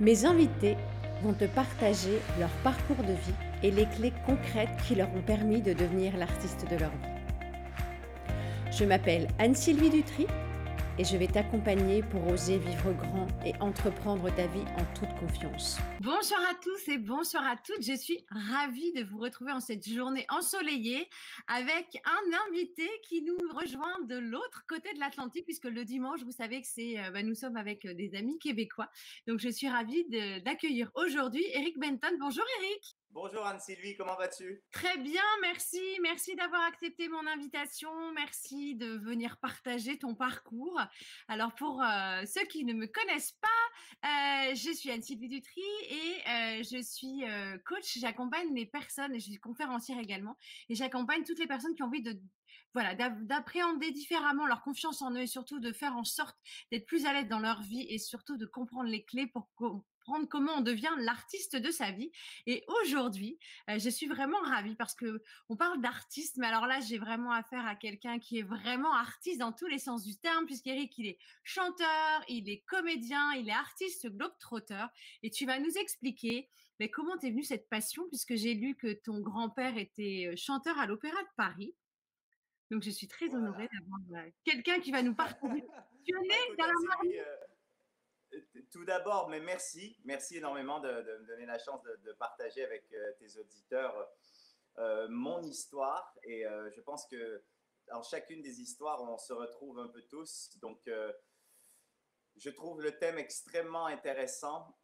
Mes invités vont te partager leur parcours de vie et les clés concrètes qui leur ont permis de devenir l'artiste de leur vie. Je m'appelle Anne-Sylvie Dutry et je vais t'accompagner pour oser vivre grand et entreprendre ta vie en toute confiance. Bonsoir à tous et bonsoir à toutes. Je suis ravie de vous retrouver en cette journée ensoleillée avec un invité qui nous rejoint de l'autre côté de l'Atlantique puisque le dimanche, vous savez que c'est, euh, bah, nous sommes avec euh, des amis québécois. Donc je suis ravie d'accueillir aujourd'hui Eric Benton. Bonjour Eric. Bonjour Anne-Sylvie, comment vas-tu? Très bien, merci. Merci d'avoir accepté mon invitation. Merci de venir partager ton parcours. Alors pour euh, ceux qui ne me connaissent pas, euh, je suis Anne-Sylvie Dutry et euh, je suis coach. J'accompagne les personnes, et je suis conférencière également, et j'accompagne toutes les personnes qui ont envie de voilà, d'appréhender différemment leur confiance en eux et surtout de faire en sorte d'être plus à l'aise dans leur vie et surtout de comprendre les clés pour comment on devient l'artiste de sa vie. Et aujourd'hui, euh, je suis vraiment ravie parce que on parle d'artiste, mais alors là, j'ai vraiment affaire à quelqu'un qui est vraiment artiste dans tous les sens du terme, puisqu'Eric, il est chanteur, il est comédien, il est artiste globe-trotteur. Et tu vas nous expliquer mais comment t'es venue cette passion, puisque j'ai lu que ton grand-père était euh, chanteur à l'Opéra de Paris. Donc, je suis très honorée d'avoir euh, quelqu'un qui va nous partager. tu dans la tout d'abord, mais merci. Merci énormément de, me donner la chance de, partager avec euh, tes auditeurs euh, mon histoire. Et euh, je pense que dans chacune des histoires, on se retrouve un peu tous. Donc, je trouve le thème extrêmement intéressant.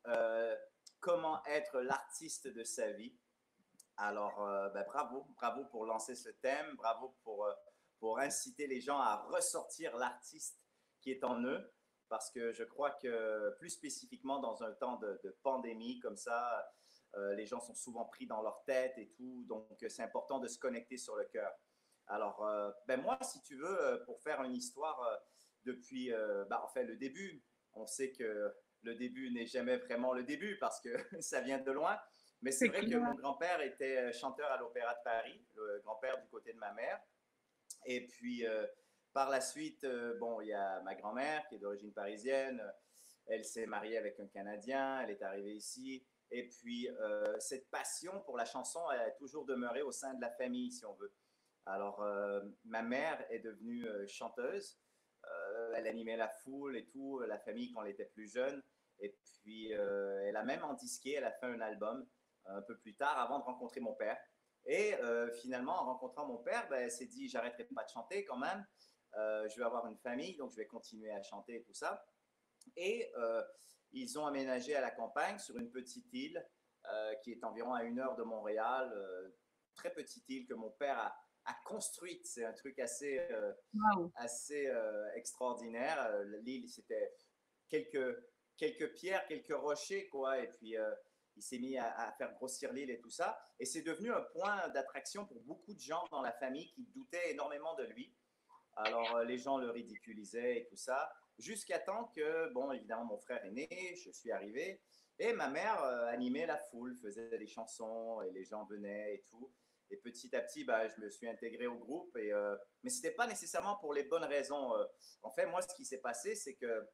comment être l'artiste de sa vie. Alors, ben, bravo, bravo pour lancer ce thème, bravo pour, pour inciter les gens à ressortir l'artiste qui est en eux parce que je crois que plus spécifiquement dans un temps de, pandémie comme ça, euh, les gens sont souvent pris dans leur tête et tout, donc c'est important de se connecter sur le cœur. Alors, euh, ben moi, si tu veux, euh, pour faire une histoire depuis, ben, en fait, le début, on sait que le début n'est jamais vraiment le début parce que ça vient de loin. Mais c'est vrai que mon grand-père était chanteur à l'Opéra de Paris, le grand-père du côté de ma mère. Et puis, par la suite, euh, bon, il y a ma grand-mère qui est d'origine parisienne. Elle s'est mariée avec un Canadien. Elle est arrivée ici. Et puis, euh, cette passion pour la chanson elle a toujours demeuré au sein de la famille, si on veut. Alors, euh, ma mère est devenue chanteuse. elle animait la foule et tout, la famille quand elle était plus jeune. Et puis, elle a même en disqué, elle a fait un album un peu plus tard avant de rencontrer mon père. Et finalement, en rencontrant mon père, ben, elle s'est dit, j'arrêterai pas de chanter quand même. Euh, je vais avoir une famille, donc je vais continuer à chanter et tout ça. Et euh, ils ont aménagé à la campagne sur une petite île euh, qui est environ à une heure de Montréal, très petite île que mon père a, construite. C'est un truc assez, assez extraordinaire. L'île, c'était quelques, quelques pierres, quelques rochers, quoi. Et puis, il s'est mis à, à, faire grossir l'île et tout ça. Et c'est devenu un point d'attraction pour beaucoup de gens dans la famille qui doutaient énormément de lui. Alors, euh, les gens le ridiculisaient et tout ça, jusqu'à temps que, bon, évidemment, mon frère est né, je suis arrivé, et ma mère euh, animait la foule, faisait des chansons, et les gens venaient et tout. Et petit à petit, bah, je me suis intégré au groupe, et, euh, mais ce n'était pas nécessairement pour les bonnes raisons. En fait, moi, ce qui s'est passé, c'est que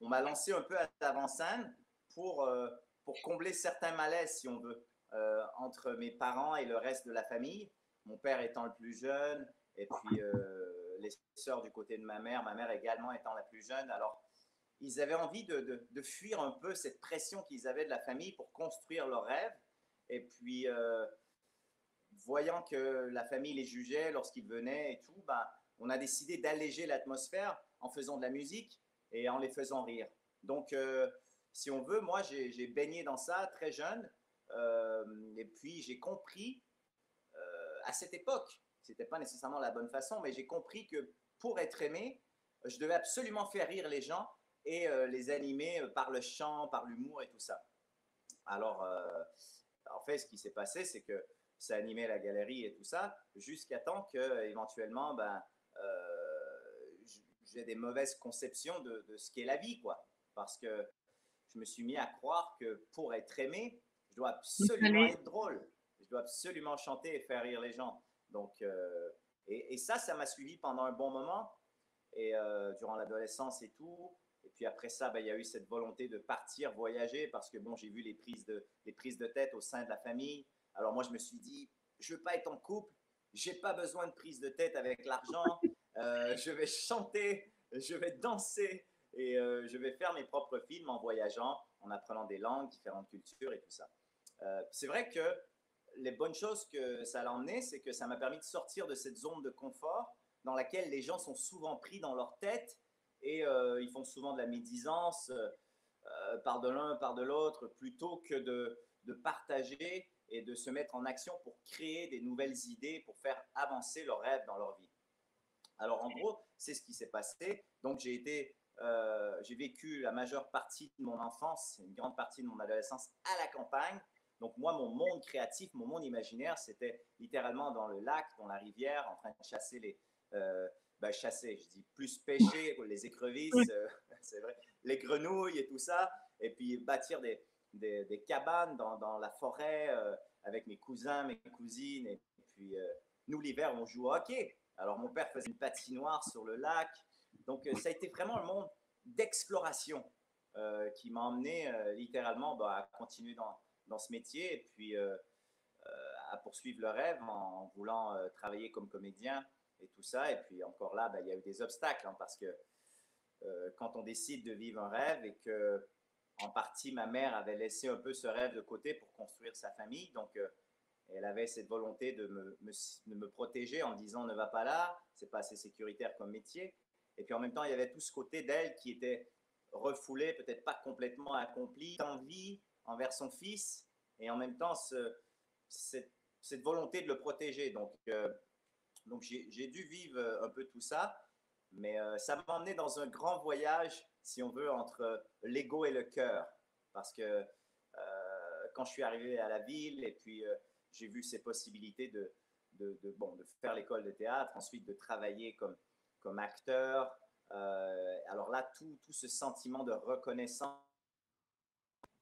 on m'a lancé un peu à l'avant-scène pour, pour combler certains malaises, si on veut, entre mes parents et le reste de la famille. Mon père étant le plus jeune, et puis euh, les sœurs du côté de ma mère, ma mère également étant la plus jeune. Alors, ils avaient envie de, de, fuir un peu cette pression qu'ils avaient de la famille pour construire leurs rêves. Et puis, euh, voyant que la famille les jugeait lorsqu'ils venaient et tout, ben, on a décidé d'alléger l'atmosphère en faisant de la musique et en les faisant rire. Donc, euh, si on veut, moi, j'ai baigné dans ça très jeune. et puis, j'ai compris à cette époque c'était pas nécessairement la bonne façon, mais j'ai compris que pour être aimé, je devais absolument faire rire les gens et euh, les animer euh, par le chant, par l'humour et tout ça. Alors, euh, en fait, ce qui s'est passé, c'est que ça animait la galerie et tout ça, jusqu'à temps que éventuellement, ben, j'ai des mauvaises conceptions de, de ce qu'est la vie, quoi. Parce que je me suis mis à croire que pour être aimé, je dois absolument être drôle. Je dois absolument chanter et faire rire les gens. Donc, euh, et, ça, ça m'a suivi pendant un bon moment, et euh, durant l'adolescence et tout. Et puis après ça, ben, il y a eu cette volonté de partir, voyager, parce que bon, j'ai vu les prises, de, les prises de tête au sein de la famille. Alors moi, je me suis dit, je veux pas être en couple, j'ai pas besoin de prise de tête avec l'argent, euh, je vais chanter, je vais danser et je vais faire mes propres films en voyageant, en apprenant des langues, différentes cultures et tout ça. C'est vrai que les bonnes choses que ça a emmené, c'est que ça m'a permis de sortir de cette zone de confort dans laquelle les gens sont souvent pris dans leur tête et ils font souvent de la médisance par de l'un, par de l'autre, plutôt que de, partager et de se mettre en action pour créer des nouvelles idées, pour faire avancer leurs rêves dans leur vie. Alors en gros, c'est ce qui s'est passé. Donc j'ai été, euh, j'ai vécu la majeure partie de mon enfance, une grande partie de mon adolescence à la campagne. Donc moi, mon monde créatif, mon monde imaginaire, c'était littéralement dans le lac, dans la rivière, en train de chasser les, euh, ben, chasser, je dis plus pêcher, les écrevisses, euh, c'est vrai, les grenouilles et tout ça, et puis bâtir des, des, cabanes dans, dans, la forêt euh, avec mes cousins, mes cousines. Et, puis, euh, nous, l'hiver, on joue au hockey. Alors, mon père faisait une patinoire sur le lac. Donc, ça a été vraiment un monde d'exploration qui m'a emmené littéralement bah, à continuer dans, dans, ce métier et puis à poursuivre le rêve en, voulant travailler comme comédien et tout ça. Et puis, encore là, bah, il y a eu des obstacles hein, parce que quand on décide de vivre un rêve et que en partie, ma mère avait laissé un peu ce rêve de côté pour construire sa famille. Donc, euh, elle avait cette volonté de me, me, protéger en disant ne va pas là, c'est pas assez sécuritaire comme métier. Et puis en même temps, il y avait tout ce côté d'elle qui était refoulé, peut-être pas complètement accompli, envie envers son fils, et en même temps ce, cette, volonté de le protéger. Donc, euh, donc j'ai dû vivre un peu tout ça, mais euh, ça m'a emmené dans un grand voyage si on veut, entre l'ego et le cœur. Parce que euh, quand je suis arrivé à la ville et puis euh, j'ai vu ces possibilités de, de, bon, de faire l'école de théâtre, ensuite de travailler comme, comme acteur, euh, alors là, tout, tout ce sentiment de reconnaissance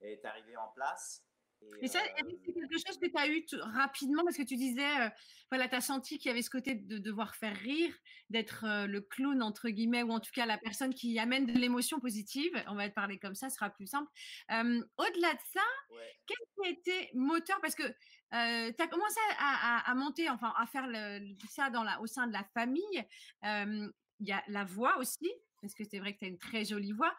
est arrivé en place. Et, ça, euh, c'est quelque chose que tu as eu rapidement parce que tu disais, euh, voilà, tu as senti qu'il y avait ce côté de devoir faire rire, d'être euh, le clown, entre guillemets, ou en tout cas la personne qui amène de l'émotion positive. On va te parler comme ça, ce sera plus simple. Au-delà de ça, qu'est-ce qui a été moteur? Parce que tu as commencé à, monter, enfin, à faire ça dans la, au sein de la famille. Il y a la voix aussi, parce que c'est vrai que tu as une très jolie voix.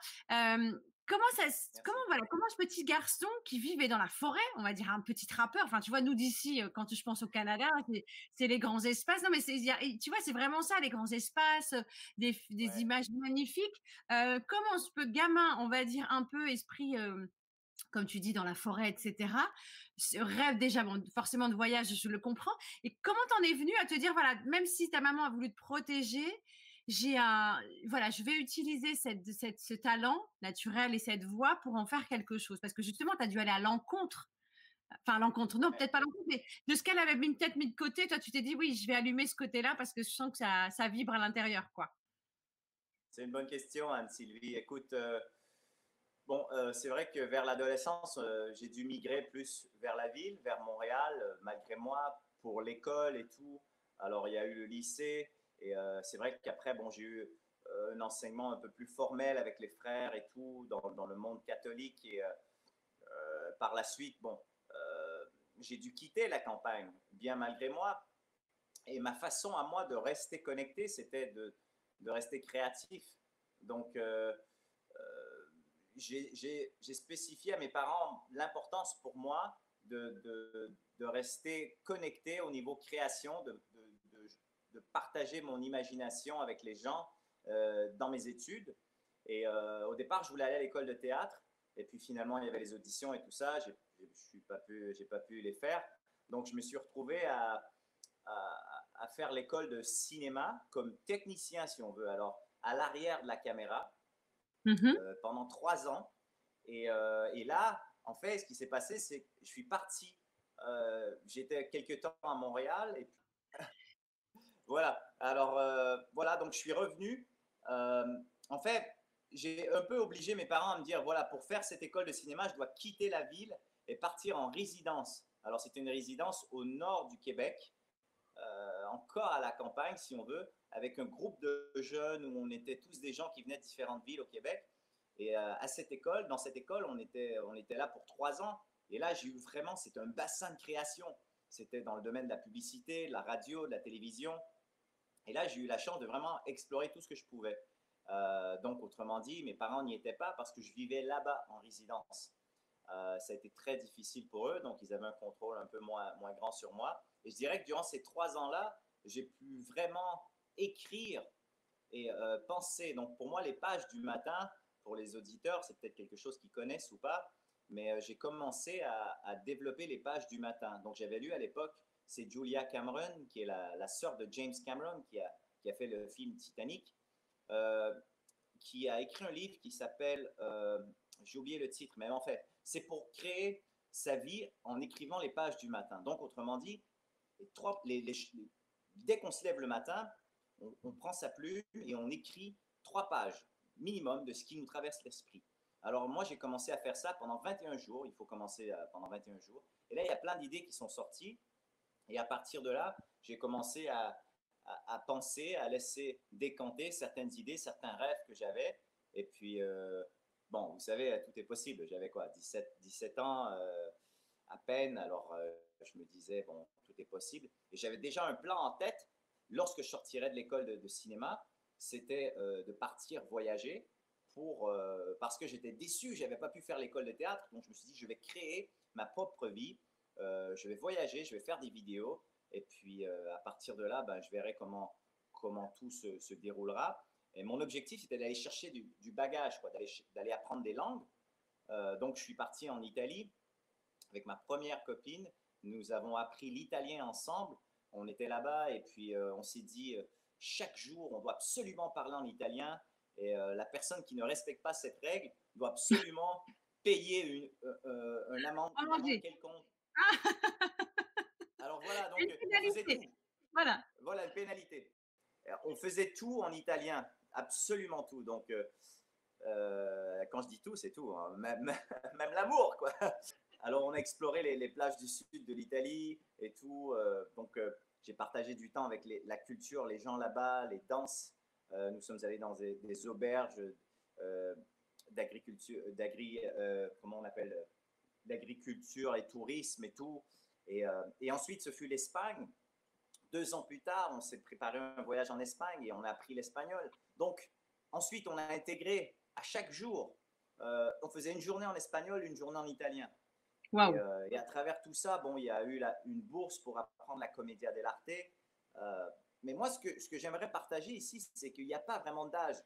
Comment ça, comment voilà, comment ce petit garçon qui vivait dans la forêt, on va dire un petit rappeur, enfin tu vois nous d'ici euh, quand je pense au Canada, c'est les grands espaces. Non mais c'est tu vois c'est vraiment ça les grands espaces, des, images magnifiques. Euh, comment ce peu gamin, on va dire un peu esprit euh, comme tu dis, dans la forêt, etc. rêve déjà, forcément de voyage, je le comprends. Et comment t'en es venu à te dire, voilà, même si ta maman a voulu te protéger, j'ai un, voilà, je vais utiliser cette, cette, ce talent naturel et cette voix pour en faire quelque chose. Parce que justement, tu as dû aller à l'encontre. Enfin, l'encontre, non, peut-être pas l'encontre, mais de ce qu'elle avait peut-être mis de côté, toi, tu t'es dit, oui, je vais allumer ce côté-là parce que je sens que ça, ça vibre à l'intérieur, quoi. C'est une bonne question, Anne-Sylvie. Écoute, euh, bon, euh, c'est vrai que vers l'adolescence, euh, j'ai dû migrer plus vers la ville, vers Montréal, malgré moi, pour l'école et tout. Alors, il y a eu le lycée, et euh, c'est vrai qu'après, bon, j'ai eu euh, un enseignement un peu plus formel avec les frères et tout, dans, le monde catholique. Et euh, par la suite, bon, j'ai dû quitter la campagne, bien malgré moi. Et ma façon à moi de rester connecté, c'était de, rester créatif. Donc, j'ai spécifié à mes parents l'importance pour moi de, de, de, rester connecté au niveau création, de, de partager mon imagination avec les gens euh, dans mes études. Et euh, au départ, je voulais aller à l'école de théâtre. Et puis finalement, il y avait les auditions et tout ça. Je n'ai pas, pu, pas pu les faire. Donc, je me suis retrouvé à, à, faire l'école de cinéma comme technicien, si on veut. Alors, à l'arrière de la caméra, mm-hmm. euh, pendant trois ans. Et, et, là, en fait, ce qui s'est passé, c'est que je suis parti. J'étais quelques temps à Montréal et puis voilà. Alors, euh, voilà, donc je suis revenu. Euh, en fait, j'ai un peu obligé mes parents à me dire, voilà, pour faire cette école de cinéma, je dois quitter la ville et partir en résidence. Alors, c'était une résidence au nord du Québec, euh, encore à la campagne, si on veut, avec un groupe de jeunes où on était tous des gens qui venaient de différentes villes au Québec. Et à cette école, dans cette école, on était, on était là pour trois ans. Et là, j'ai eu vraiment, c'était un bassin de création. C'était dans le domaine de la publicité, de la radio, de la télévision. Et là, j'ai eu la chance de vraiment explorer tout ce que je pouvais. Euh, donc, autrement dit, mes parents n'y étaient pas parce que je vivais là-bas en résidence. Euh, ça a été très difficile pour eux, donc ils avaient un contrôle un peu moins, moins grand sur moi. Et je dirais que durant ces trois ans-là, j'ai pu vraiment écrire et euh, penser. Donc, pour moi, les pages du matin, pour les auditeurs, c'est peut-être quelque chose qu'ils connaissent ou pas, mais j'ai commencé à, développer les pages du matin. Donc, j'avais lu à l'époque, c'est Julia Cameron, qui est la, sœur de James Cameron, qui a, qui a fait le film Titanic. Euh, qui a écrit un livre qui s'appelle, euh, j'ai oublié le titre, mais en fait, c'est pour créer sa vie en écrivant les pages du matin. Donc, autrement dit, dès qu'on se lève le matin, on, prend sa plume et on écrit trois pages minimum de ce qui nous traverse l'esprit. Alors moi, j'ai commencé à faire ça pendant 21 jours. Il faut commencer euh, pendant 21 jours. Et là, il y a plein d'idées qui sont sorties. Et à partir de là, j'ai commencé à, penser, à laisser décanter certaines idées, certains rêves que j'avais. Et puis, euh, bon, vous savez, tout est possible. J'avais quoi, 17, 17 ans euh, à peine. Alors, euh, je me disais, bon, tout est possible. Et j'avais déjà un plan en tête lorsque je sortirais de l'école de, cinéma. C'était de partir voyager pour, parce que j'étais déçu, j'avais pas pu faire l'école de théâtre. Donc, je me suis dit, je vais créer ma propre vie. Je vais voyager, je vais faire des vidéos et puis, euh, à partir de là, ben, je verrai comment, comment tout se, déroulera. Et mon objectif, c'était d'aller chercher du, bagage, d'aller apprendre des langues. Euh, donc, je suis parti en Italie avec ma première copine. Nous avons appris l'italien ensemble. On était là-bas et puis euh, on s'est dit, chaque jour, on doit absolument parler en italien. Et la personne qui ne respecte pas cette règle doit absolument payer une, un amende, quelconque. Alors voilà, donc on faisait tout. Voilà. Voilà, une pénalité. On faisait tout en italien, absolument tout. Donc, euh, euh, quand je dis tout, c'est tout, hein. même, même l'amour, quoi. Alors, on a exploré les, plages du sud de l'Italie et tout. Euh, donc, j'ai partagé du temps avec la culture, les gens là-bas, les danses. nous sommes allés dans des, auberges d'agriculture, d'agri, comment on appelle, d'agriculture et tourisme et tout. Euh, et, ensuite, ce fut l'Espagne. Deux ans plus tard, on s'est préparé un voyage en Espagne et on a appris l'espagnol. Donc, ensuite, on a intégré à chaque jour, euh, on faisait une journée en espagnol, une journée en italien. Euh, et, à travers tout ça, bon, il y a eu une bourse pour apprendre la commedia dell'arte. mais moi, ce que, ce que j'aimerais partager ici, c'est qu'il n'y a pas vraiment d'âge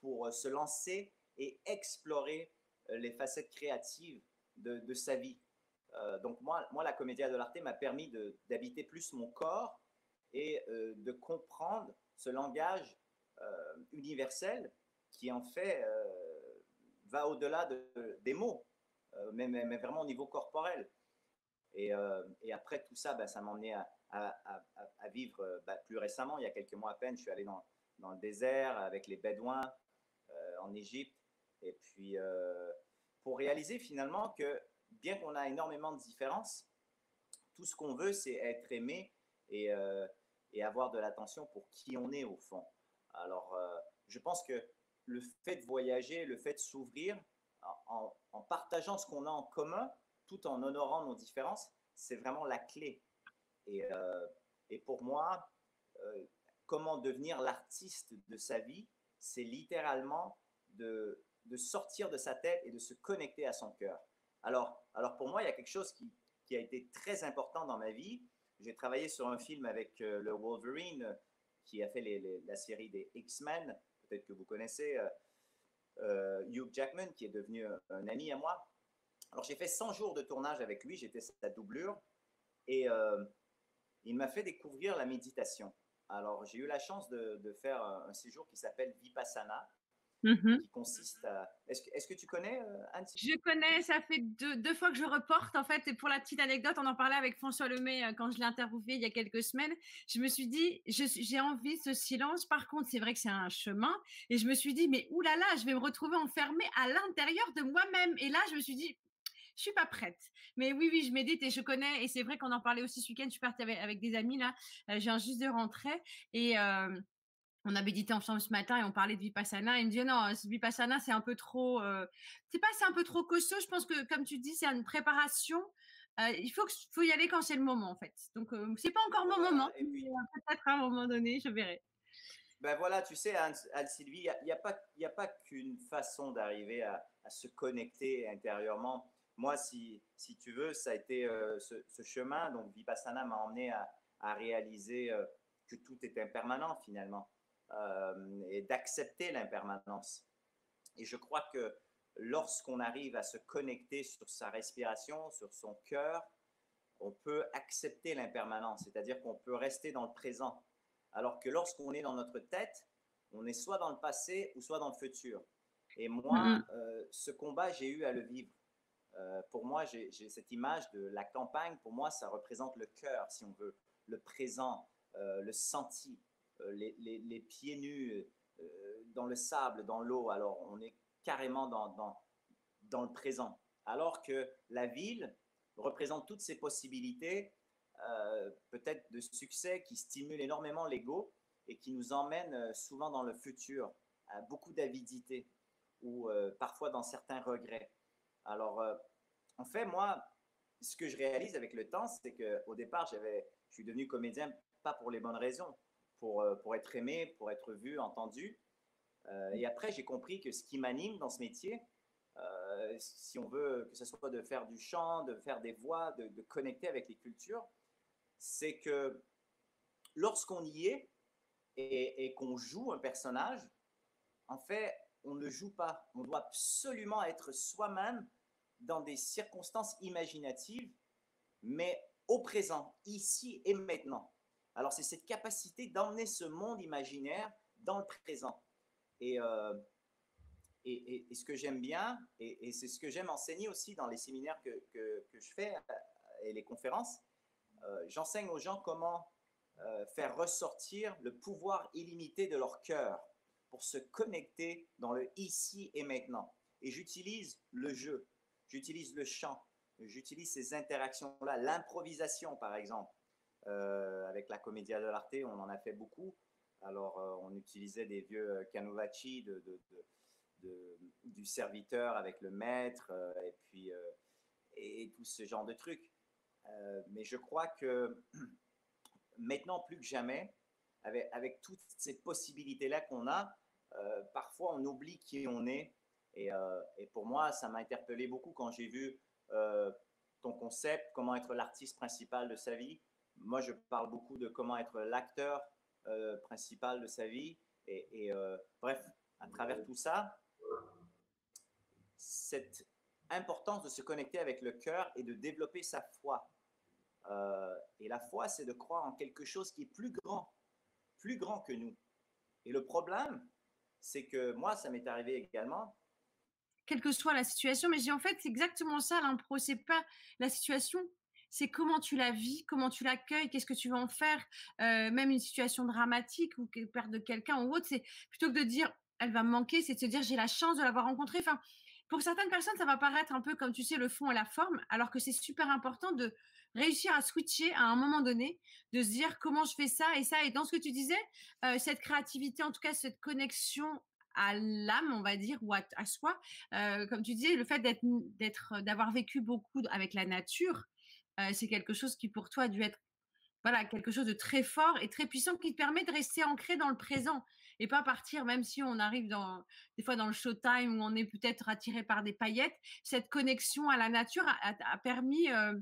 pour se lancer et explorer les facettes créatives de, sa vie. Euh, donc moi, moi, la comédia de l'arte m'a permis d'habiter plus mon corps et euh, de comprendre ce langage euh, universel qui en fait va au-delà de, des mots, mais, mais, vraiment au niveau corporel. Et, et après tout ça, ben, ça m'a emmené à, à, vivre ben, plus récemment, il y a quelques mois à peine, je suis allé dans, dans le désert avec les Bédouins en Égypte. Et puis, pour réaliser finalement que bien qu'on a énormément de différences, tout ce qu'on veut, c'est être aimé et, euh, et avoir de l'attention pour qui on est au fond. Alors, euh, je pense que le fait de voyager, le fait de s'ouvrir, en, partageant ce qu'on a en commun, tout en honorant nos différences, c'est vraiment la clé. Et, euh, et pour moi, comment devenir l'artiste de sa vie, c'est littéralement de, de sortir de sa tête et de se connecter à son cœur. Alors, alors pour moi, il y a quelque chose qui, qui a été très important dans ma vie. J'ai travaillé sur un film avec euh, le Wolverine euh, qui a fait la série des X-Men, peut-être que vous connaissez, euh, Hugh Jackman, qui est devenu un, ami à moi. Alors j'ai fait 100 jours de tournage avec lui, j'étais sa doublure, et il m'a fait découvrir la méditation. Alors j'ai eu la chance de, de faire un séjour qui s'appelle Vipassana, Mmh qui consiste à. Est-ce que, est que, tu connais, euh, Anne Je connais, ça fait deux, deux, fois que je reporte. En fait, et pour la petite anecdote, on en parlait avec François Lemay euh, quand je l'ai interviewé il y a quelques semaines. Je me suis dit, j'ai envie de ce silence. Par contre, c'est vrai que c'est un chemin. Et je me suis dit, mais oulala, je vais me retrouver enfermée à l'intérieur de moi-même. Et là, je me suis dit, je suis pas prête. Mais oui, oui, je médite et je connais. Et c'est vrai qu'on en parlait aussi ce week-end. Je suis partie avec, avec des amis là. Euh, j'ai un juste de rentrer et on a médité ensemble ce matin et on parlait de Vipassana. il me dit non, Vipassana, c'est un peu trop. Euh, c'est pas, c'est un peu trop costaud. Je pense que, comme tu dis, c'est une préparation. Euh, il faut, faut y aller quand c'est le moment, en fait. Donc, euh, c'est pas encore mon moment. Peut-être à un moment donné, je verrai. Ben voilà, tu sais, Anne-Sylvie, il n'y a, pas, a pas qu'une façon d'arriver à, se connecter intérieurement. Moi, si, si tu veux, ça a été ce, chemin. Donc, Vipassana m'a emmené à, à réaliser que tout est impermanent finalement. Euh, et d'accepter l'impermanence. Et je crois que lorsqu'on arrive à se connecter sur sa respiration, sur son cœur, on peut accepter l'impermanence, c'est-à-dire qu'on peut rester dans le présent. Alors que lorsqu'on est dans notre tête, on est soit dans le passé ou soit dans le futur. Et moi, mm-hmm. euh, ce combat, j'ai eu à le vivre. Euh, pour moi, j'ai cette image de la campagne. Pour moi, ça représente le cœur, si on veut, le présent, le senti. Euh, les, pieds nus euh, dans le sable, dans l'eau. Alors, on est carrément dans, le présent. Alors que la ville représente toutes ces possibilités, euh, peut-être de succès, qui stimulent énormément l'ego et qui nous emmènent souvent dans le futur, à beaucoup d'avidité ou parfois dans certains regrets. Alors, en fait, moi, ce que je réalise avec le temps, c'est qu'au départ, je suis devenu comédien pas pour les bonnes raisons pour, euh, pour être aimé, pour être vu, entendu. Euh, et après, j'ai compris que ce qui m'anime dans ce métier, euh, si on veut que ce soit de faire du chant, de faire des voix, de, connecter avec les cultures, c'est que lorsqu'on y est et qu'on joue un personnage, en fait, on ne joue pas. On doit absolument être soi-même dans des circonstances imaginatives, mais au présent, ici et maintenant. Alors, c'est cette capacité d'emmener ce monde imaginaire dans le présent. Et, euh, et, ce que j'aime bien, et, c'est ce que j'aime enseigner aussi dans les séminaires que, que, je fais euh, et les conférences, euh, j'enseigne aux gens comment faire ressortir le pouvoir illimité de leur cœur pour se connecter dans le ici et maintenant. Et j'utilise le jeu, j'utilise le chant, j'utilise ces interactions-là, l'improvisation par exemple. Euh, avec la Commedia dell'arte, on en a fait beaucoup. Alors, euh, on utilisait des vieux euh, canovacci du serviteur avec le maître et puis et, tout ce genre de trucs. mais je crois que maintenant plus que jamais, avec, toutes ces possibilités-là qu'on a, parfois on oublie qui on est. Et pour moi, ça m'a interpellé beaucoup quand j'ai vu ton concept, comment être l'artiste principal de sa vie moi, je parle beaucoup de comment être l'acteur euh, principal de sa vie. Et, euh, bref, à travers tout ça, cette importance de se connecter avec le cœur et de développer sa foi. Euh, et la foi, c'est de croire en quelque chose qui est plus grand, plus grand que nous. Et le problème, c'est que moi, ça m'est arrivé également. Quelle que soit la situation, mais j'ai en fait, exactement ça l'impro, c'est pas la situation, c'est comment tu la vis, comment tu l'accueilles, qu'est-ce que tu vas en faire, euh, même une situation dramatique ou perte de quelqu'un ou autre, c'est plutôt que de dire elle va me manquer, c'est de se dire j'ai la chance de l'avoir rencontrée. Enfin, pour certaines personnes, ça va paraître un peu comme tu sais le fond et la forme, alors que c'est super important de réussir à switcher à un moment donné, de se dire comment je fais ça et ça. Et dans ce que tu disais, euh, cette créativité, en tout cas cette connexion à l'âme, on va dire, ou à, soi. Euh, comme tu disais, le fait d'être, d'avoir vécu beaucoup avec la nature, euh, c'est quelque chose qui pour toi a dû être voilà, quelque chose de très fort et très puissant qui te permet de rester ancré dans le présent et pas partir, même si on arrive dans, des fois dans le showtime où on est peut-être attiré par des paillettes. Cette connexion à la nature a, permis euh,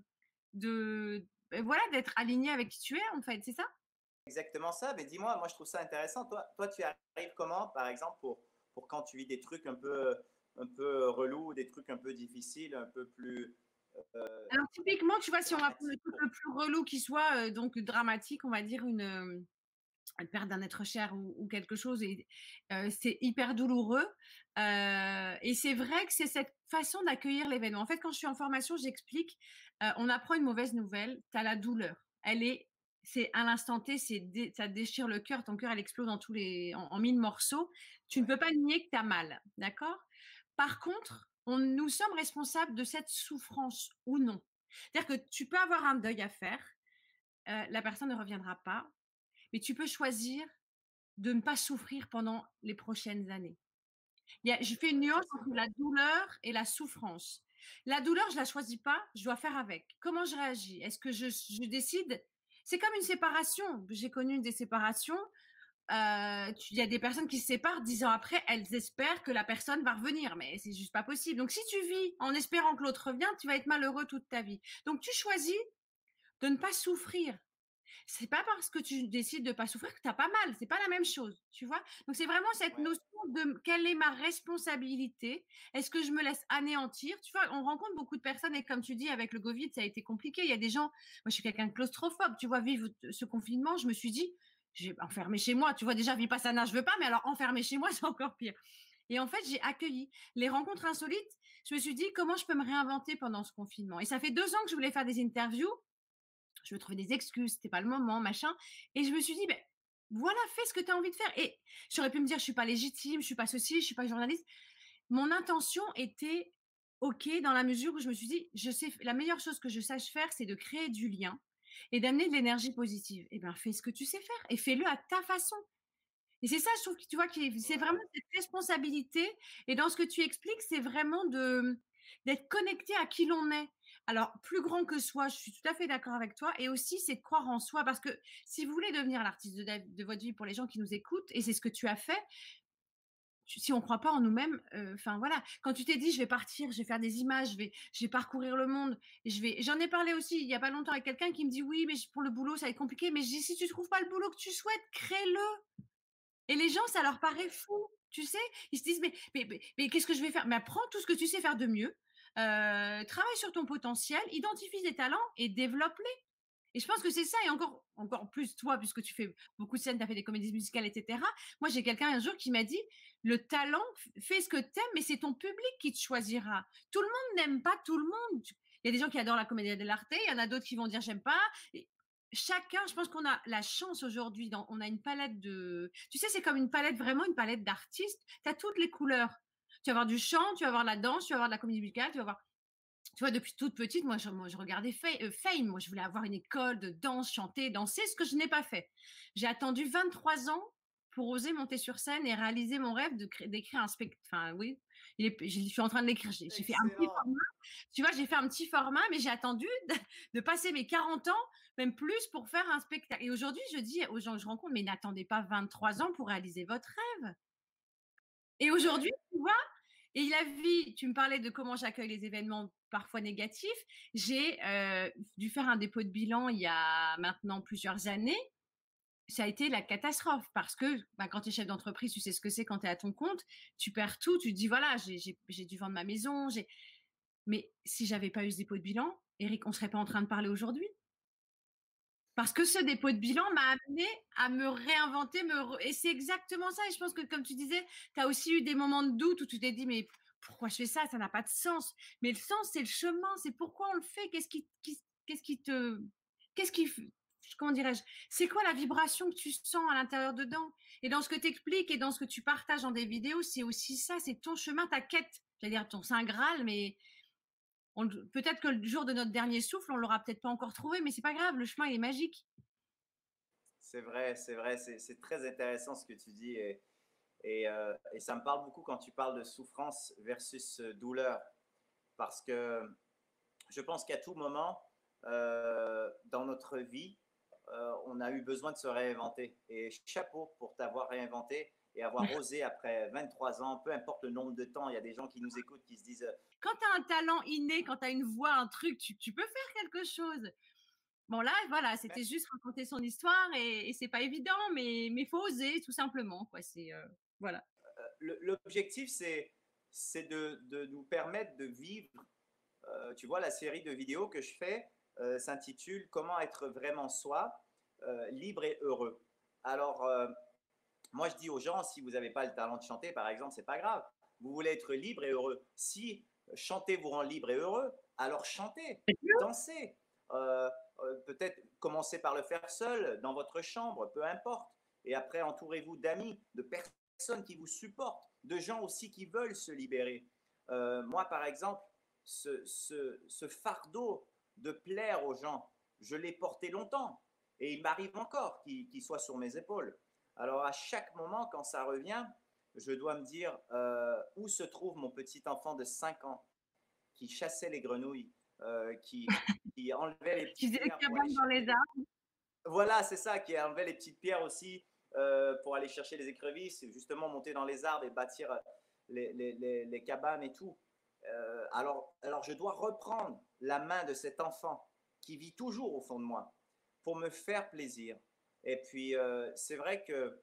de, ben voilà, d'être aligné avec qui tu es, en fait, c'est ça? Exactement ça. Mais dis-moi, moi je trouve ça intéressant. Toi, toi, tu arrives comment, par exemple, pour, pour quand tu vis des trucs un peu, un peu relous, des trucs un peu difficiles, un peu plus Alors typiquement, tu vois, si on va prendre le truc le plus relou qui soit euh, donc dramatique, on va dire une, euh, perte d'un être cher ou, quelque chose, et c'est hyper douloureux. et c'est vrai que c'est cette façon d'accueillir l'événement. En fait, quand je suis en formation, j'explique, on apprend une mauvaise nouvelle, tu as la douleur. Elle est c'est à l'instant T, c'est ça déchire le cœur, ton cœur elle explose dans tous les, en, en mille morceaux. Tu ne peux pas nier que tu as mal, d'accord? Par contre, nous sommes responsables de cette souffrance ou non. C'est-à-dire que tu peux avoir un deuil à faire, euh, la personne ne reviendra pas, mais tu peux choisir de ne pas souffrir pendant les prochaines années. je fais une nuance entre la douleur et la souffrance. La douleur, je la choisis pas, je dois faire avec. Comment je réagis? Est-ce que je, décide? C'est comme une séparation. J'ai connu des séparations. Euh, il y a des personnes qui se séparent dix ans après, elles espèrent que la personne va revenir, mais c'est juste pas possible. Donc si tu vis en espérant que l'autre revienne, tu vas être malheureux toute ta vie. Donc tu choisis de ne pas souffrir c'est pas parce que tu décides de pas souffrir que tu n'as pas mal. C'est pas la même chose, tu vois? Donc c'est vraiment cette notion de quelle est ma responsabilité? Est-ce que je me laisse anéantir? Tu vois, on rencontre beaucoup de personnes et comme tu dis, avec le Covid, ça a été compliqué. Il y a des gens. Moi, je suis quelqu'un de claustrophobe. Tu vois, vivre ce confinement, je me suis dit, j'ai enfermé chez moi. Tu vois, déjà, Vipassana, je veux pas, mais alors enfermé chez moi, c'est encore pire. Et en fait, j'ai accueilli les rencontres insolites. Je me suis dit, comment je peux me réinventer pendant ce confinement? Et ça fait deux ans que je voulais faire des interviews je veux trouver des excuses, c'était pas le moment, machin. Et je me suis dit, ben voilà, fais ce que tu as envie de faire. Et j'aurais pu me dire, je suis pas légitime, je suis pas ceci, je suis pas journaliste. Mon intention était ok dans la mesure où je me suis dit, je sais, la meilleure chose que je sache faire, c'est de créer du lien et d'amener de l'énergie positive. Et eh ben, fais ce que tu sais faire et fais-le à ta façon. Et c'est ça, je trouve que tu vois, c'est vraiment cette responsabilité. Et dans ce que tu expliques, c'est vraiment de d'être connecté à qui l'on est. Alors, plus grand que soi, je suis tout à fait d'accord avec toi. Et aussi, c'est de croire en soi. Parce que si vous voulez devenir l'artiste de, votre vie pour les gens qui nous écoutent, et c'est ce que tu as fait, si on ne croit pas en nous-mêmes, euh, enfin voilà, quand tu t'es dit je vais partir, je vais faire des images, je vais, je vais parcourir le monde, je vais, j'en ai parlé aussi il y a pas longtemps avec quelqu'un qui me dit oui mais pour le boulot ça va être compliqué, mais si tu trouves pas le boulot que tu souhaites, crée-le. Et les gens ça leur paraît fou, tu sais, ils se disent mais mais, mais qu'est-ce que je vais faire? Mais apprends tout ce que tu sais faire de mieux, euh, travaille sur ton potentiel, identifie tes talents et développe-les. Et je pense que c'est ça, et encore, encore plus toi, puisque tu fais beaucoup de scènes, tu as fait des comédies musicales, etc. Moi, j'ai quelqu'un un jour qui m'a dit, le talent, fais ce que tu aimes, mais c'est ton public qui te choisira. Tout le monde n'aime pas tout le monde. Il y a des gens qui adorent la comédie dell'arte, il y en a d'autres qui vont dire j'aime pas. Et chacun, je pense qu'on a la chance aujourd'hui, on a une palette de... Tu sais, c'est comme une palette, vraiment une palette d'artistes. Tu as toutes les couleurs. Tu vas avoir du chant, tu vas avoir de la danse, tu vas avoir de la comédie musicale, tu vas avoir. Tu vois, depuis toute petite, moi, je, moi, je regardais euh, Fame. Moi, je voulais avoir une école de danse, chanter, danser, ce que je n'ai pas fait. J'ai attendu 23 ans pour oser monter sur scène et réaliser mon rêve d'écrire un spectacle. Enfin, oui, je suis en train de l'écrire. J'ai fait un petit format. Tu vois, j'ai fait un petit format, mais j'ai attendu de, passer mes 40 ans, même plus, pour faire un spectacle. Et aujourd'hui, je dis aux gens que je rencontre, mais n'attendez pas 23 ans pour réaliser votre rêve. Et aujourd'hui, tu vois, et la vie, tu me parlais de comment j'accueille les événements parfois négatifs. J'ai euh, dû faire un dépôt de bilan il y a maintenant plusieurs années. Ça a été la catastrophe parce que bah, quand tu es chef d'entreprise, tu sais ce que c'est quand tu es à ton compte. Tu perds tout. Tu te dis voilà, j'ai dû vendre ma maison. Mais si j'avais pas eu ce dépôt de bilan, Eric, on serait pas en train de parler aujourd'hui? Parce que ce dépôt de bilan m'a amené à me réinventer. Me Et c'est exactement ça. Et je pense que, comme tu disais, tu as aussi eu des moments de doute où tu t'es dit, mais pourquoi je fais ça? Ça n'a pas de sens. Mais le sens, c'est le chemin. C'est pourquoi on le fait? Qu'est-ce qui, qui te. Qu'est-ce qui. Comment dirais-je C'est quoi la vibration que tu sens à l'intérieur dedans? Et dans ce que tu expliques et dans ce que tu partages dans des vidéos, c'est aussi ça. C'est ton chemin, ta quête. J'allais dire ton Saint Graal, mais peut-être que le jour de notre dernier souffle, on l'aura peut-être pas encore trouvé, mais c'est pas grave, le chemin est magique. C'est vrai, c'est vrai, c'est très intéressant ce que tu dis et, et, euh, et, ça me parle beaucoup quand tu parles de souffrance versus euh, douleur, parce que je pense qu'à tout moment euh, dans notre vie, on a eu besoin de se réinventer. Et chapeau pour t'avoir réinventé et avoir osé après 23 ans, peu importe le nombre de temps, il y a des gens qui nous écoutent qui se disent quand tu as un talent inné, quand tu as une voix, un truc, tu, peux faire quelque chose. Bon, là, voilà, c'était juste raconter son histoire et, c'est pas évident, mais il faut oser, tout simplement. Quoi. C'est, euh, voilà. Euh, l'objectif, c'est, c'est de, de, nous permettre de vivre. Euh, tu vois, la série de vidéos que je fais s'intitule Comment être vraiment soi, libre et heureux. Alors, moi, je dis aux gens, si vous n'avez pas le talent de chanter, par exemple, c'est pas grave. Vous voulez être libre et heureux. Si chanter vous rend libre et heureux, alors chantez, dansez. Euh, euh, peut-être commencez par le faire seul, dans votre chambre, peu importe. Et après, entourez-vous d'amis, de personnes qui vous supportent, de gens aussi qui veulent se libérer. Euh, moi, par exemple, ce, fardeau de plaire aux gens, je l'ai porté longtemps et il m'arrive encore qu'il soit sur mes épaules. Alors à chaque moment, quand ça revient, je dois me dire euh, où se trouve mon petit enfant de 5 ans qui chassait les grenouilles, euh, qui, qui, enlevait les petites pierres. dans les arbres. Voilà, c'est ça, qui enlevait les petites pierres aussi euh, pour aller chercher les écrevisses, justement monter dans les arbres et bâtir les, les, les, cabanes et tout. alors, alors je dois reprendre la main de cet enfant qui vit toujours au fond de moi pour me faire plaisir. Et puis, c'est vrai que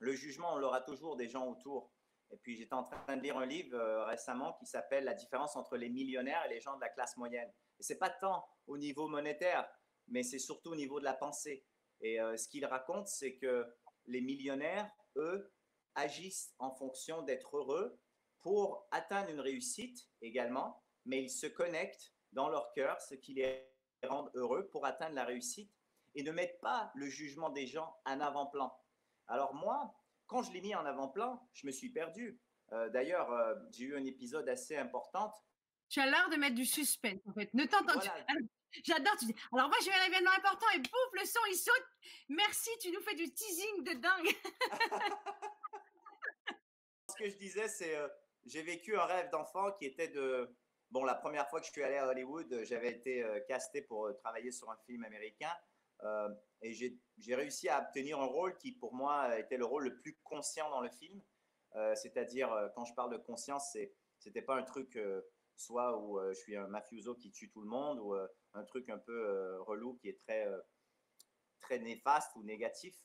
le jugement, on l'aura toujours des gens autour. Et puis, j'étais en train de lire un livre euh, récemment qui s'appelle La différence entre les millionnaires et les gens de la classe moyenne. Et c'est pas tant au niveau monétaire, mais c'est surtout au niveau de la pensée. Et euh, ce qu'il raconte, c'est que les millionnaires, eux, agissent en fonction d'être heureux pour atteindre une réussite également, mais ils se connectent dans leur cœur, ce qui les rend heureux pour atteindre la réussite et ne mettent pas le jugement des gens en avant-plan. Alors moi, quand je l'ai mis en avant-plan, je me suis perdu. Euh, d'ailleurs, euh, j'ai eu un épisode assez important. Tu as l'art de mettre du suspense, en fait. Ne t'entends J'adore. Tu dis, alors moi, je vais à l'événement important et pouf, le son, il saute. Merci, tu nous fais du teasing de dingue. Ce que je disais, c'est euh, j'ai vécu un rêve d'enfant qui était de. Bon, la première fois que je suis allé à Hollywood, j'avais été casté pour travailler sur un film américain. Euh, et j'ai réussi à obtenir un rôle qui, pour moi, était le rôle le plus conscient dans le film. Euh, c'est-à-dire, euh, quand je parle de conscience, c'était pas un truc soit où je suis un mafioso qui tue tout le monde, ou un truc un peu relou qui est très, très néfaste ou négatif.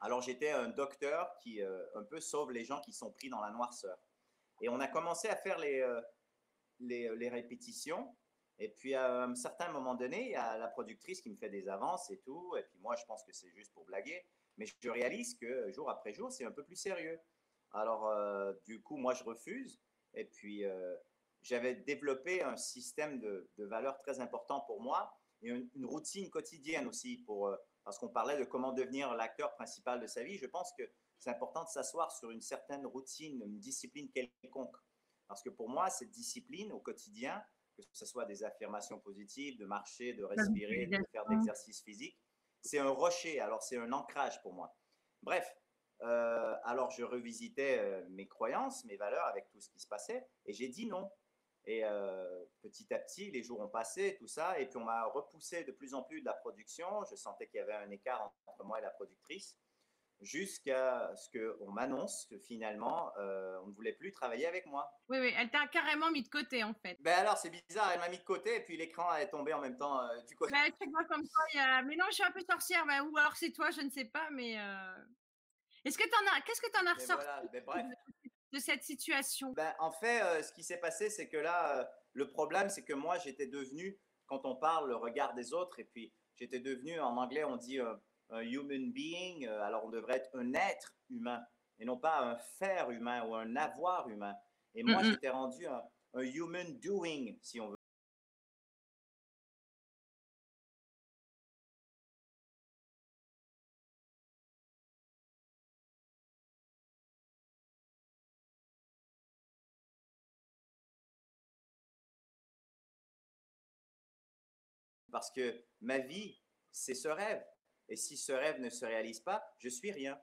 Alors j'étais un docteur qui un peu sauve les gens qui sont pris dans la noirceur. Et on a commencé à faire les, les, les répétitions. Et puis, à un certain moment donné, il y a la productrice qui me fait des avances et tout. Et puis, moi, je pense que c'est juste pour blaguer. Mais je réalise que jour après jour, c'est un peu plus sérieux. Alors, euh, du coup, moi, je refuse. Et puis, euh, j'avais développé un système de, valeurs très important pour moi et une, routine quotidienne aussi, pour, euh, parce qu'on parlait de comment devenir l'acteur principal de sa vie. Je pense que c'est important de s'asseoir sur une certaine routine, une discipline quelconque. Parce que pour moi, cette discipline au quotidien, que ce soit des affirmations positives, de marcher, de respirer, de faire de l'exercice physique. C'est un rocher, alors c'est un ancrage pour moi. Bref, euh, alors je revisitais euh, mes croyances, mes valeurs avec tout ce qui se passait, et j'ai dit non. Et euh, petit à petit, les jours ont passé, tout ça, et puis on m'a repoussé de plus en plus de la production. Je sentais qu'il y avait un écart entre moi et la productrice jusqu'à ce qu'on m'annonce que finalement, euh, on ne voulait plus travailler avec moi. Oui, oui, elle t'a carrément mis de côté en fait. Ben alors, c'est bizarre, elle m'a mis de côté et puis l'écran est tombé en même temps euh, du côté. Ben, tu vois comme ça, il y a... mais non, je suis un peu sorcière, ben, ou alors c'est toi, je ne sais pas, mais euh, est-ce que en as, qu'est-ce que tu en as ressorti ben, de cette situation? Ben, En fait, ce qui s'est passé, c'est que là, le problème, c'est que moi, j'étais devenu, quand on parle, le regard des autres, et puis j'étais devenu, en anglais, on dit un human being, euh, alors on devrait être un être humain et non pas un faire humain ou un avoir humain. Et moi, j'étais rendu un, human doing, si on veut. Parce que ma vie, c'est ce rêve. Et si ce rêve ne se réalise pas, je suis rien.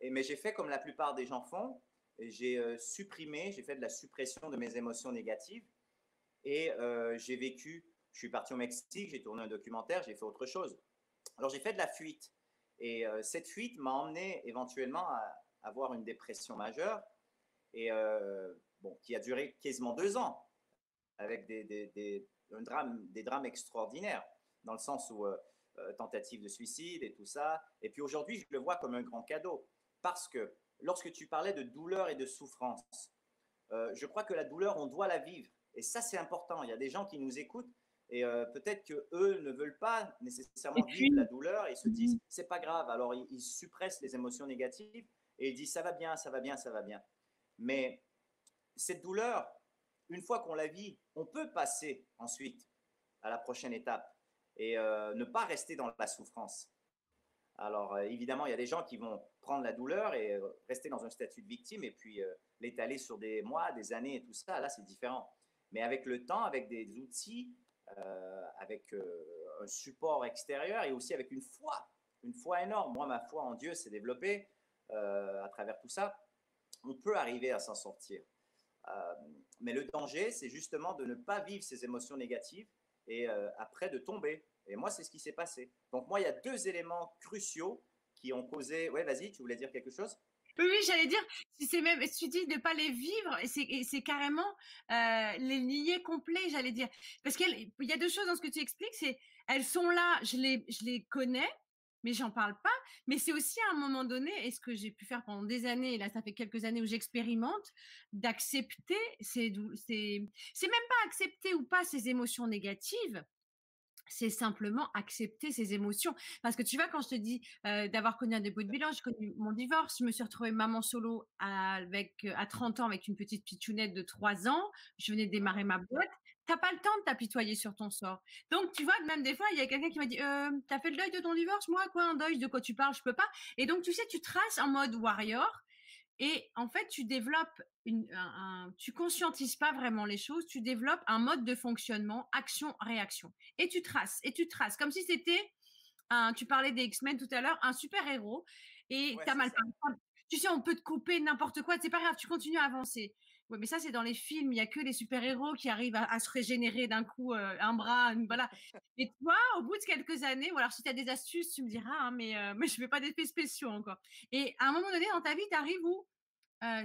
Et, mais j'ai fait comme la plupart des gens font. J'ai euh, supprimé, j'ai fait de la suppression de mes émotions négatives. Et euh, j'ai vécu, je suis parti au Mexique, j'ai tourné un documentaire, j'ai fait autre chose. Alors j'ai fait de la fuite. Et euh, cette fuite m'a emmené éventuellement à avoir une dépression majeure, et bon, qui a duré quasiment deux ans, avec des, des, un drame, des drames extraordinaires, dans le sens où euh, tentative de suicide et tout ça. Et puis aujourd'hui, je le vois comme un grand cadeau. Parce que lorsque tu parlais de douleur et de souffrance, euh, je crois que la douleur, on doit la vivre. Et ça, c'est important. Il y a des gens qui nous écoutent et euh, peut-être que eux ne veulent pas nécessairement vivre la douleur et se disent mhm. c'est pas grave. Alors ils, ils, suppressent les émotions négatives et ils disent ça va bien, ça va bien, ça va bien. Mais cette douleur, une fois qu'on la vit, on peut passer ensuite à la prochaine étape et euh, ne pas rester dans la souffrance. Alors euh, évidemment, il y a des gens qui vont prendre la douleur et euh, rester dans un statut de victime et puis l'étaler sur des mois, des années et tout ça. Là, c'est différent. Mais avec le temps, avec des outils, avec un support extérieur et aussi avec une foi une foi énorme. Moi, ma foi en Dieu s'est développée à travers tout ça. On peut arriver à s'en sortir. mais le danger, c'est justement de ne pas vivre ces émotions négatives et après de tomber. Et moi, c'est ce qui s'est passé. Donc moi, il y a deux éléments cruciaux qui ont causé... Ouais, vas-y, tu voulais dire quelque chose? Oui, j'allais dire, c'est même, tu dis de pas les vivre, c'est carrément euh, les nier complets, j'allais dire. Parce qu'il y a deux choses dans ce que tu expliques, c'est elles sont là, je les, je les connais, mais j'en parle pas. Mais c'est aussi à un moment donné, et ce que j'ai pu faire pendant des années, et là ça fait quelques années où j'expérimente, d'accepter c'est même pas accepter ou pas ces émotions négatives, c'est simplement accepter ses émotions. Parce que tu vois, quand je te dis d'avoir connu un dépôt de bilan, j'ai connu mon divorce, je me suis retrouvée maman solo avec, à 30 ans avec une petite pitchounette de 3 ans, je venais démarrer ma boîte. T'as pas le temps de t'apitoyer sur ton sort. Donc, tu vois, même des fois, il y a quelqu'un qui m'a dit, euh, t'as fait le deuil de ton divorce? Moi, quoi, un deuil? De quoi tu parles? Je peux pas? Et donc, tu sais, tu traces en mode warrior et en fait, tu développes une, un, tu conscientises pas vraiment les choses, tu développes un mode de fonctionnement, action-réaction. Et tu traces, et tu traces, comme si c'était un, tu parlais des X-Men tout à l'heure, un super-héros, et tu as mal Tu sais, on peut te couper n'importe quoi, c'est pas grave, tu continues à avancer. Ouais, mais ça, c'est dans les films. Il y a que les super-héros qui arrivent à, se régénérer d'un coup euh, un bras, voilà. Et toi, au bout de quelques années, ou alors si tu as des astuces, tu me diras, hein, mais, euh, mais je ne fais pas d'effets spéciaux encore. Et à un moment donné dans ta vie, tu arrives où euh,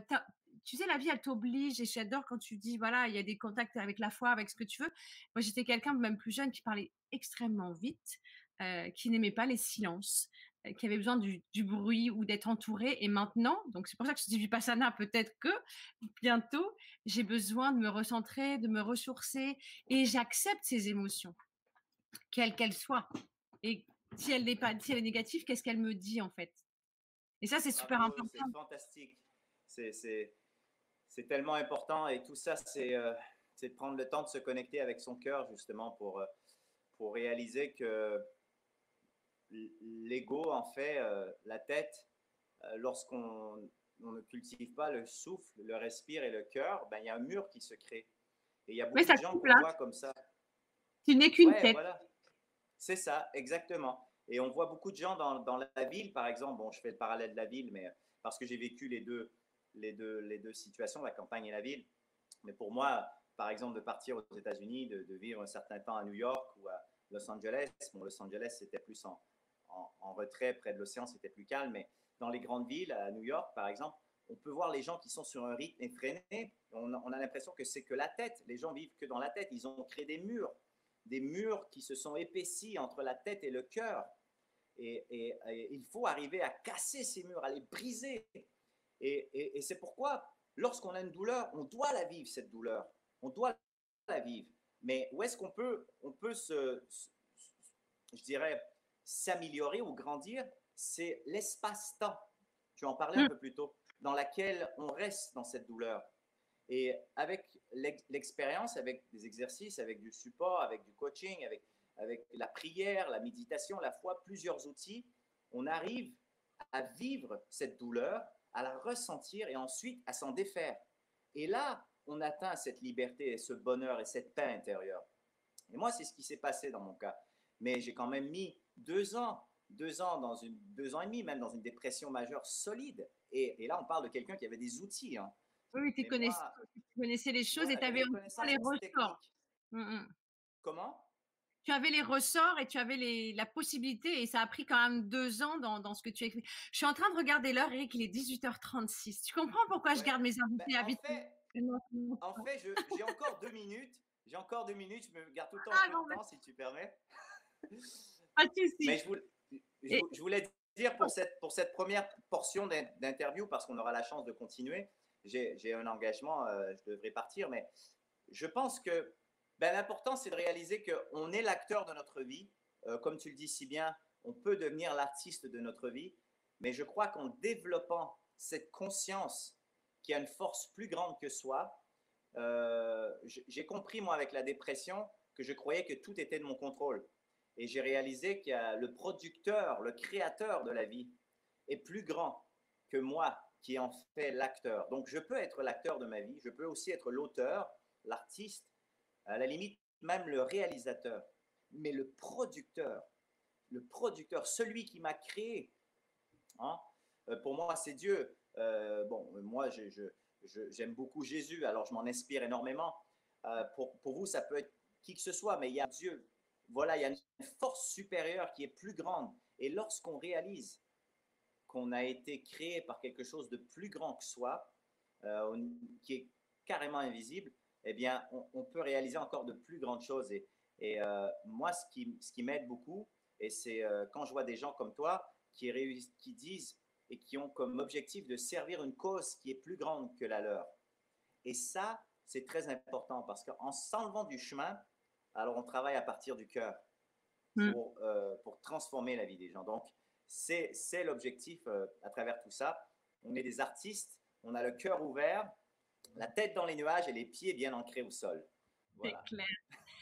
tu sais, la vie, elle t'oblige, et j'adore quand tu dis, voilà, il y a des contacts avec la foi, avec ce que tu veux. Moi, j'étais quelqu'un, même plus jeune, qui parlait extrêmement vite, qui n'aimait pas les silences, qui avait besoin du, bruit ou d'être entouré. Et maintenant, donc c'est pour ça que je dis Vipassana, peut-être que bientôt, j'ai besoin de me recentrer, de me ressourcer et j'accepte ces émotions, quelles qu'elles soient. Et si elle n'est pas, si elle est négative, qu'est-ce qu'elle me dit en fait? Et ça, c'est super important. C'est fantastique. C'est tellement important et tout ça, c'est euh, de prendre le temps de se connecter avec son cœur justement pour, euh, pour réaliser que l'ego, en fait, euh, la tête, euh, lorsqu'on ne cultive pas le souffle, le respire et le cœur, ben, il y a un mur qui se crée. Et il y a beaucoup de gens qu'on voit comme ça. Tu n'es qu'une tête. C'est ça, exactement. Et on voit beaucoup de gens dans, dans, la ville, par exemple. Bon, je fais le parallèle de la ville, mais parce que j'ai vécu les deux, les, deux, les deux situations, la campagne et la ville. Mais pour moi, par exemple, de partir aux États-Unis, de, de, vivre un certain temps à New York ou à Los Angeles, bon, Los Angeles, c'était plus en, en, retrait près de l'océan, c'était plus calme. Mais dans les grandes villes, à New York par exemple, on peut voir les gens qui sont sur un rythme effréné. On, on a l'impression que c'est que la tête. Les gens vivent que dans la tête. Ils ont créé des murs, des murs qui se sont épaissis entre la tête et le cœur. Et, il faut arriver à casser ces murs, à les briser. Et, c'est pourquoi, lorsqu'on a une douleur, on doit la vivre, cette douleur. On doit la vivre. Mais où est-ce qu'on peut, on peut se, je dirais, s'améliorer ou grandir, c'est l'espace-temps. Tu en parlais un mm. peu plus tôt, dans laquelle on reste dans cette douleur. Et avec l'expérience, avec des exercices, avec du support, avec du coaching, avec, avec la prière, la méditation, la foi, plusieurs outils, on arrive à vivre cette douleur, à la ressentir et ensuite à s'en défaire. Et là, on atteint cette liberté et ce bonheur et cette paix intérieure. Et moi, c'est ce qui s'est passé dans mon cas. Mais j'ai quand même mis deux ans, deux ans, dans une, deux ans et demi, même dans une dépression majeure solide. Et, là, on parle de quelqu'un qui avait des outils. Hein. Oui, tu connaissais, les choses et tu avais les ressorts. Mmh, mmh. Comment? Tu avais les ressorts et tu avais les, la possibilité, et ça a pris quand même deux ans dans, dans ce que tu as écrit. Je suis en train de regarder l'heure, Eric, il est 18h36. Tu comprends pourquoi je garde mes invités ben, en, fait, j'ai encore deux minutes. J'ai encore deux minutes, je me garde tout le temps, ah, temps si tu permets. Mais je voulais, dire pour cette, pour cette première portion d'interview, parce qu'on aura la chance de continuer, j'ai un engagement, euh, je devrais partir, mais je pense que ben, l'important, c'est de réaliser qu'on est l'acteur de notre vie. Euh, comme tu le dis si bien, on peut devenir l'artiste de notre vie, mais je crois qu'en développant cette conscience qui a une force plus grande que soi, euh, j'ai compris, moi, avec la dépression, que je croyais que tout était de mon contrôle. Et j'ai réalisé que le producteur, le créateur de la vie est plus grand que moi qui en fait l'acteur. Donc je peux être l'acteur de ma vie, je peux aussi être l'auteur, l'artiste, à la limite même le réalisateur. Mais le producteur, le producteur, celui qui m'a créé. Hein. Euh, pour moi, c'est Dieu. Euh, bon, moi, j'aime beaucoup Jésus, alors je m'en inspire énormément. Euh, pour, vous, ça peut être qui que ce soit, mais il y a Dieu. Voilà, il y a une force supérieure qui est plus grande. Et lorsqu'on réalise qu'on a été créé par quelque chose de plus grand que soi, qui est carrément invisible, eh bien, on, peut réaliser encore de plus grandes choses. Et, et moi, ce qui, ce qui m'aide beaucoup, et c'est quand je vois des gens comme toi qui disent et qui ont comme objectif de servir une cause qui est plus grande que la leur. Et ça, c'est très important parce qu'en s'enlevant du chemin, alors on travaille à partir du cœur mm. pour, euh, pour, transformer la vie des gens. Donc, c'est l'objectif euh, à travers tout ça. On est des artistes, on a le cœur ouvert, la tête dans les nuages et les pieds bien ancrés au sol. C'est clair.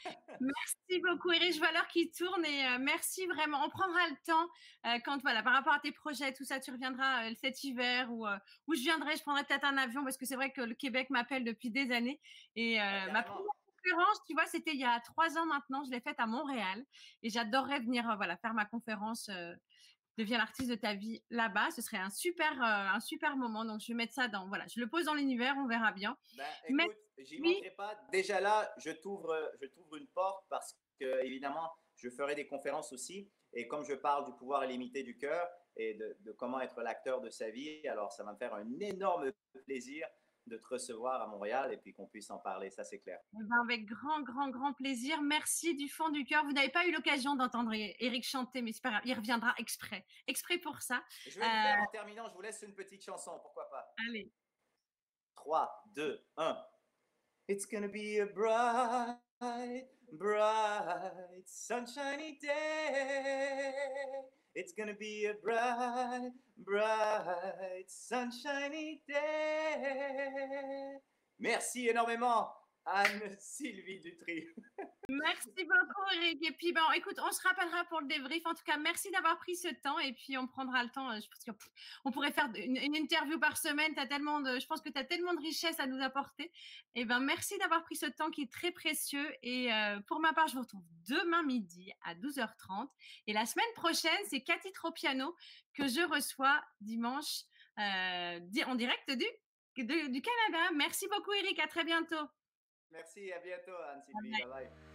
merci beaucoup, Eric. Je vois l'heure qui tourne et euh, merci vraiment. On prendra le temps euh, quand, voilà, par rapport à tes projets, tout ça, tu reviendras euh, cet hiver ou où je viendrai. Je prendrai peut-être un avion parce que c'est vrai que le Québec m'appelle depuis des années. Et ah, ma première conférence, tu vois, c'était il y a trois ans maintenant. Je l'ai faite à Montréal et j'adorerais venir, voilà, faire ma conférence deviens l'artiste de ta vie là-bas. Ce serait un super, un super moment. Donc, je vais mettre ça dans, voilà, je le pose dans l'univers, on verra bien. Ben, écoute, j'y manquerai pas. Déjà là, je t'ouvre, je t'ouvre une porte parce que, évidemment, je ferai des conférences aussi. Et comme je parle du pouvoir illimité du cœur et de, de comment être l'acteur de sa vie, alors ça va me faire un énorme plaisir de te recevoir à Montréal et puis qu'on puisse en parler, ça c'est clair. Eh ben, avec grand, grand, grand plaisir. Merci du fond du cœur. Vous n'avez pas eu l'occasion d'entendre Eric chanter, mais pas grave, il reviendra exprès, exprès pour ça. Je vais faire en euh, terminant, je vous laisse une petite chanson, pourquoi pas. Allez. 3, 2, 1. It's gonna be a bright, bright, sunshiny day. It's gonna be a bright, bright, sunshiny day. Merci énormément. Anne-Sylvie Dutry. merci beaucoup, Eric. Et puis, écoute, on se rappellera pour le débrief. En tout cas, merci d'avoir pris ce temps. Et puis, on prendra le temps. Euh, je pense qu'on pourrait faire une, interview par semaine. As tellement de, je pense que tu as tellement de richesses à nous apporter. Et eh ben, merci d'avoir pris ce temps qui est très précieux. Et euh, pour ma part, je vous retrouve demain midi à 12h30. Et la semaine prochaine, c'est Cathy Tropiano que je reçois dimanche euh, en direct du, du Canada. Merci beaucoup, Eric. À très bientôt. Merci, à bientôt, Anne-Sylvie. Bye bye.